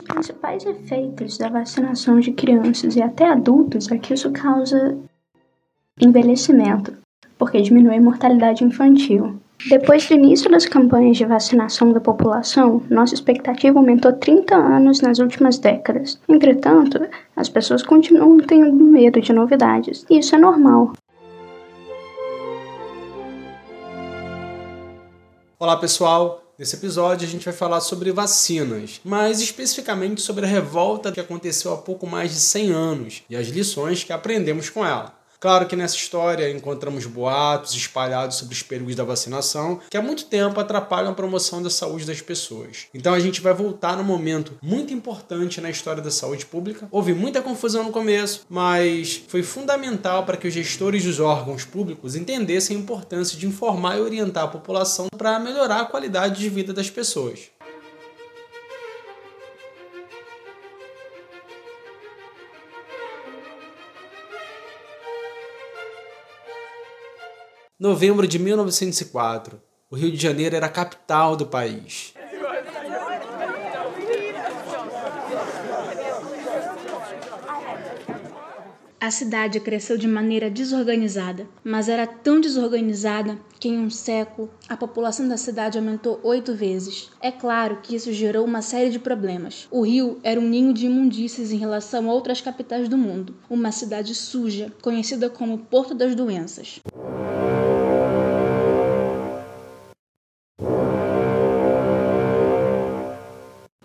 dos principais efeitos da vacinação de crianças e até adultos é que isso causa envelhecimento, porque diminui a mortalidade infantil. Depois do início das campanhas de vacinação da população, nossa expectativa aumentou 30 anos nas últimas décadas. Entretanto, as pessoas continuam tendo medo de novidades, e isso é normal. Olá, pessoal! Nesse episódio a gente vai falar sobre vacinas, mais especificamente sobre a revolta que aconteceu há pouco mais de 100 anos e as lições que aprendemos com ela. Claro que nessa história encontramos boatos espalhados sobre os perigos da vacinação que há muito tempo atrapalham a promoção da saúde das pessoas. Então a gente vai voltar num momento muito importante na história da saúde pública. Houve muita confusão no começo, mas foi fundamental para que os gestores dos órgãos públicos entendessem a importância de informar e orientar a população para melhorar a qualidade de vida das pessoas. Novembro de 1904. O Rio de Janeiro era a capital do país. A cidade cresceu de maneira desorganizada, mas era tão desorganizada que em um século a população da cidade aumentou oito vezes. É claro que isso gerou uma série de problemas. O Rio era um ninho de imundícies em relação a outras capitais do mundo, uma cidade suja, conhecida como Porto das Doenças.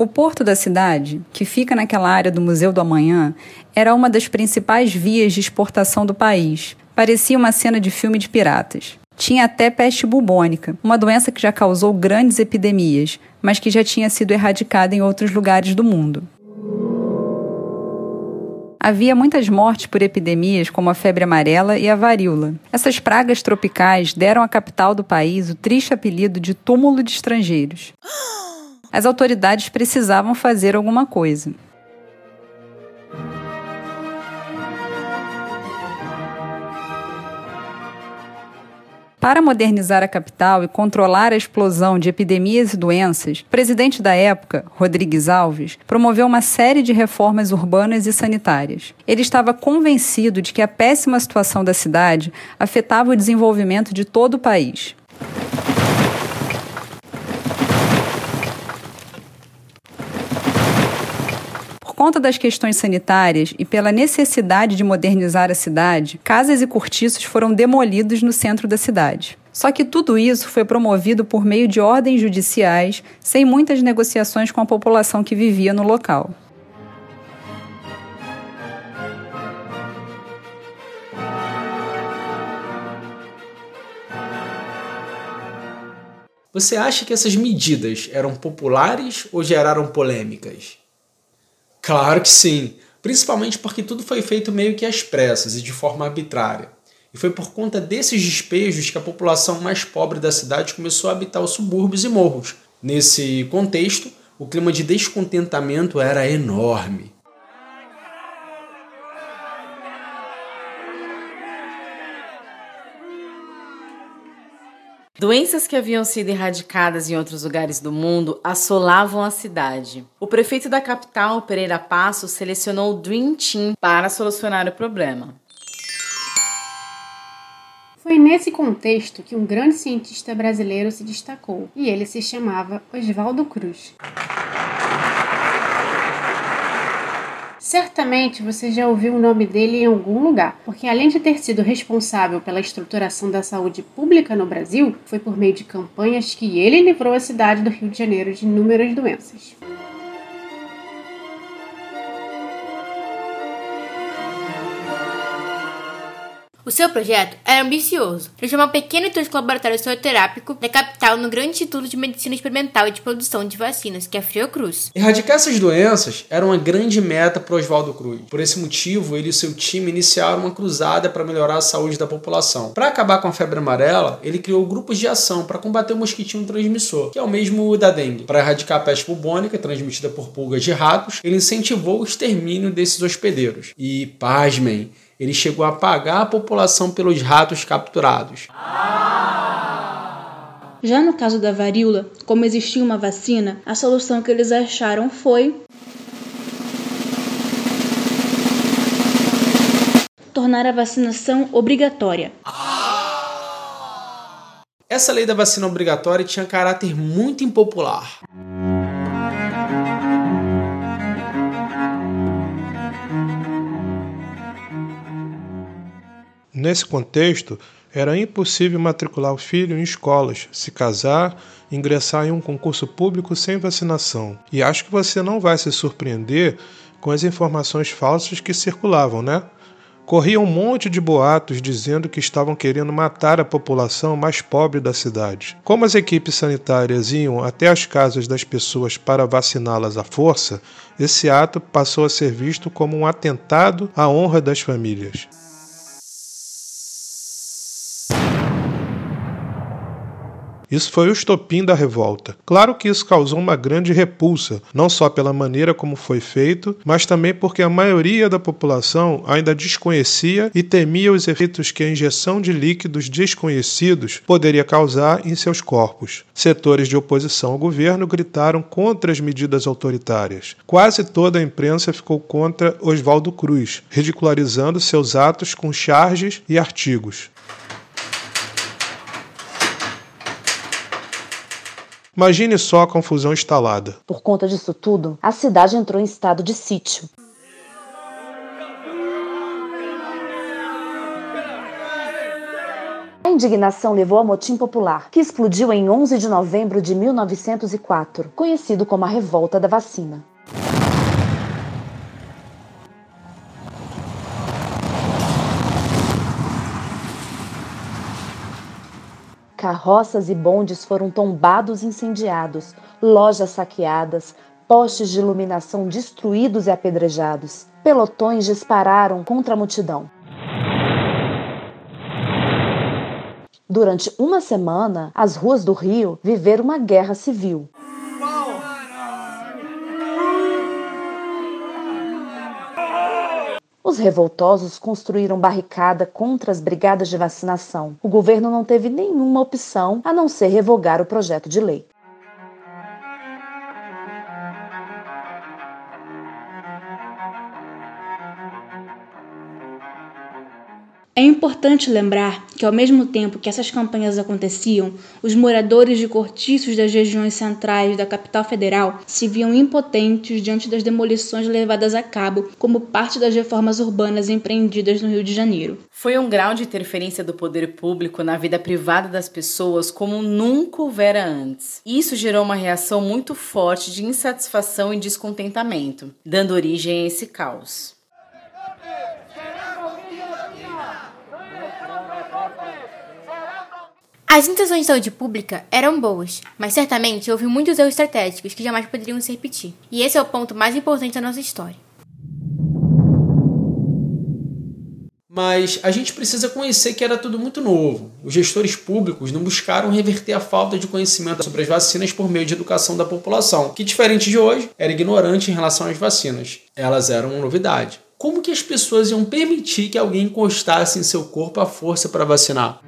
O porto da cidade, que fica naquela área do Museu do Amanhã, era uma das principais vias de exportação do país. Parecia uma cena de filme de piratas. Tinha até peste bubônica, uma doença que já causou grandes epidemias, mas que já tinha sido erradicada em outros lugares do mundo. Havia muitas mortes por epidemias como a febre amarela e a varíola. Essas pragas tropicais deram à capital do país o triste apelido de túmulo de estrangeiros. as autoridades precisavam fazer alguma coisa. Para modernizar a capital e controlar a explosão de epidemias e doenças, o presidente da época, Rodrigues Alves, promoveu uma série de reformas urbanas e sanitárias. Ele estava convencido de que a péssima situação da cidade afetava o desenvolvimento de todo o país. Conta das questões sanitárias e pela necessidade de modernizar a cidade, casas e cortiços foram demolidos no centro da cidade. Só que tudo isso foi promovido por meio de ordens judiciais, sem muitas negociações com a população que vivia no local. Você acha que essas medidas eram populares ou geraram polêmicas? Claro que sim, principalmente porque tudo foi feito meio que às pressas e de forma arbitrária. E foi por conta desses despejos que a população mais pobre da cidade começou a habitar os subúrbios e morros. Nesse contexto, o clima de descontentamento era enorme. Doenças que haviam sido erradicadas em outros lugares do mundo assolavam a cidade. O prefeito da capital, Pereira Passo, selecionou o Dream Team para solucionar o problema. Foi nesse contexto que um grande cientista brasileiro se destacou, e ele se chamava Oswaldo Cruz. Certamente você já ouviu o nome dele em algum lugar, porque além de ter sido responsável pela estruturação da saúde pública no Brasil, foi por meio de campanhas que ele livrou a cidade do Rio de Janeiro de inúmeras doenças. O seu projeto era ambicioso. Transformar um pequeno e tosco laboratório soroterápico da capital no grande Instituto de Medicina Experimental e de Produção de Vacinas, que é a Fiocruz. Erradicar essas doenças era uma grande meta para Oswaldo Cruz. Por esse motivo, ele e seu time iniciaram uma cruzada para melhorar a saúde da população. Para acabar com a febre amarela, ele criou grupos de ação para combater o mosquitinho transmissor, que é o mesmo da dengue. Para erradicar a peste bubônica, transmitida por pulgas de ratos, ele incentivou o extermínio desses hospedeiros. E, pasmem, ele chegou a pagar a população pelos ratos capturados. Já no caso da varíola, como existia uma vacina, a solução que eles acharam foi tornar a vacinação obrigatória. Essa lei da vacina obrigatória tinha caráter muito impopular. Nesse contexto, era impossível matricular o filho em escolas, se casar, ingressar em um concurso público sem vacinação. E acho que você não vai se surpreender com as informações falsas que circulavam, né? Corria um monte de boatos dizendo que estavam querendo matar a população mais pobre da cidade. Como as equipes sanitárias iam até as casas das pessoas para vaciná-las à força, esse ato passou a ser visto como um atentado à honra das famílias. Isso foi o estopim da revolta. Claro que isso causou uma grande repulsa, não só pela maneira como foi feito, mas também porque a maioria da população ainda desconhecia e temia os efeitos que a injeção de líquidos desconhecidos poderia causar em seus corpos. Setores de oposição ao governo gritaram contra as medidas autoritárias. Quase toda a imprensa ficou contra Oswaldo Cruz, ridicularizando seus atos com charges e artigos. Imagine só a confusão instalada. Por conta disso tudo, a cidade entrou em estado de sítio. A indignação levou ao motim popular, que explodiu em 11 de novembro de 1904, conhecido como a Revolta da Vacina. Carroças e bondes foram tombados e incendiados, lojas saqueadas, postes de iluminação destruídos e apedrejados. Pelotões dispararam contra a multidão. Durante uma semana, as ruas do Rio viveram uma guerra civil. Os revoltosos construíram barricada contra as brigadas de vacinação. O governo não teve nenhuma opção a não ser revogar o projeto de lei. É importante lembrar que, ao mesmo tempo que essas campanhas aconteciam, os moradores de cortiços das regiões centrais da capital federal se viam impotentes diante das demolições levadas a cabo como parte das reformas urbanas empreendidas no Rio de Janeiro. Foi um grau de interferência do poder público na vida privada das pessoas como nunca houvera antes. Isso gerou uma reação muito forte de insatisfação e descontentamento, dando origem a esse caos. As intenções de saúde pública eram boas, mas certamente houve muitos erros estratégicos que jamais poderiam se repetir. E esse é o ponto mais importante da nossa história. Mas a gente precisa conhecer que era tudo muito novo. Os gestores públicos não buscaram reverter a falta de conhecimento sobre as vacinas por meio de educação da população, que diferente de hoje, era ignorante em relação às vacinas. Elas eram uma novidade. Como que as pessoas iam permitir que alguém encostasse em seu corpo a força para vacinar?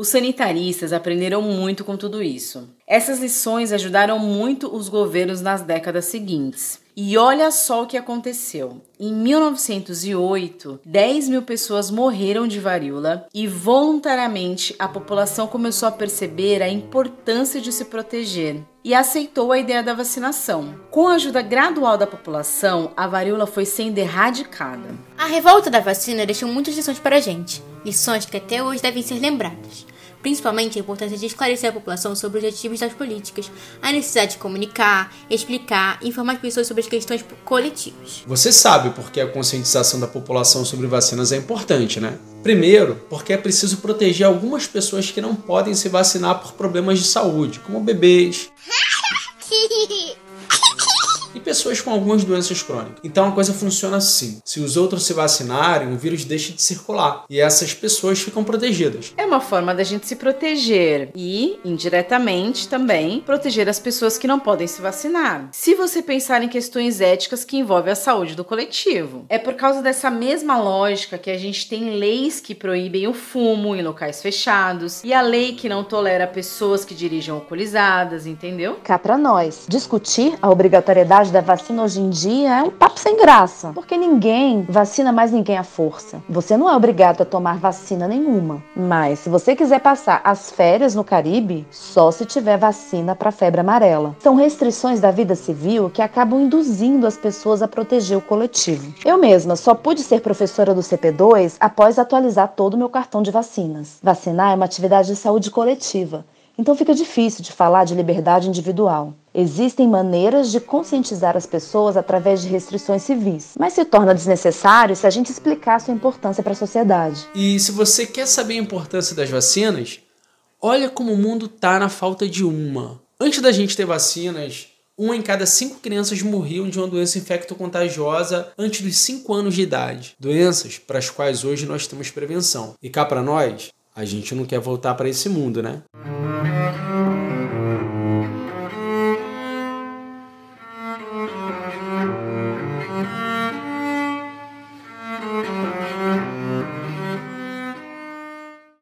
Os sanitaristas aprenderam muito com tudo isso. Essas lições ajudaram muito os governos nas décadas seguintes. E olha só o que aconteceu. Em 1908, 10 mil pessoas morreram de varíola e voluntariamente a população começou a perceber a importância de se proteger e aceitou a ideia da vacinação. Com a ajuda gradual da população, a varíola foi sendo erradicada. A revolta da vacina deixou muitas lições para a gente, lições que até hoje devem ser lembradas principalmente a importância de esclarecer a população sobre os objetivos das políticas, a necessidade de comunicar, explicar e informar as pessoas sobre as questões coletivas. Você sabe por que a conscientização da população sobre vacinas é importante, né? Primeiro, porque é preciso proteger algumas pessoas que não podem se vacinar por problemas de saúde, como bebês. pessoas com algumas doenças crônicas. Então a coisa funciona assim: se os outros se vacinarem, o vírus deixa de circular e essas pessoas ficam protegidas. É uma forma da gente se proteger e, indiretamente também, proteger as pessoas que não podem se vacinar. Se você pensar em questões éticas que envolvem a saúde do coletivo, é por causa dessa mesma lógica que a gente tem leis que proíbem o fumo em locais fechados e a lei que não tolera pessoas que dirigem alcoolizadas, entendeu? Cá pra nós, discutir a obrigatoriedade da vacina hoje em dia é um papo sem graça, porque ninguém vacina mais ninguém à força. Você não é obrigado a tomar vacina nenhuma, mas se você quiser passar as férias no Caribe, só se tiver vacina para febre amarela. São restrições da vida civil que acabam induzindo as pessoas a proteger o coletivo. Eu mesma só pude ser professora do CP2 após atualizar todo o meu cartão de vacinas. Vacinar é uma atividade de saúde coletiva então fica difícil de falar de liberdade individual. Existem maneiras de conscientizar as pessoas através de restrições civis, mas se torna desnecessário se a gente explicar sua importância para a sociedade. E se você quer saber a importância das vacinas, olha como o mundo tá na falta de uma. Antes da gente ter vacinas, uma em cada cinco crianças morriam de uma doença infecto-contagiosa antes dos 5 anos de idade. Doenças para as quais hoje nós temos prevenção. E cá para nós, a gente não quer voltar para esse mundo, né?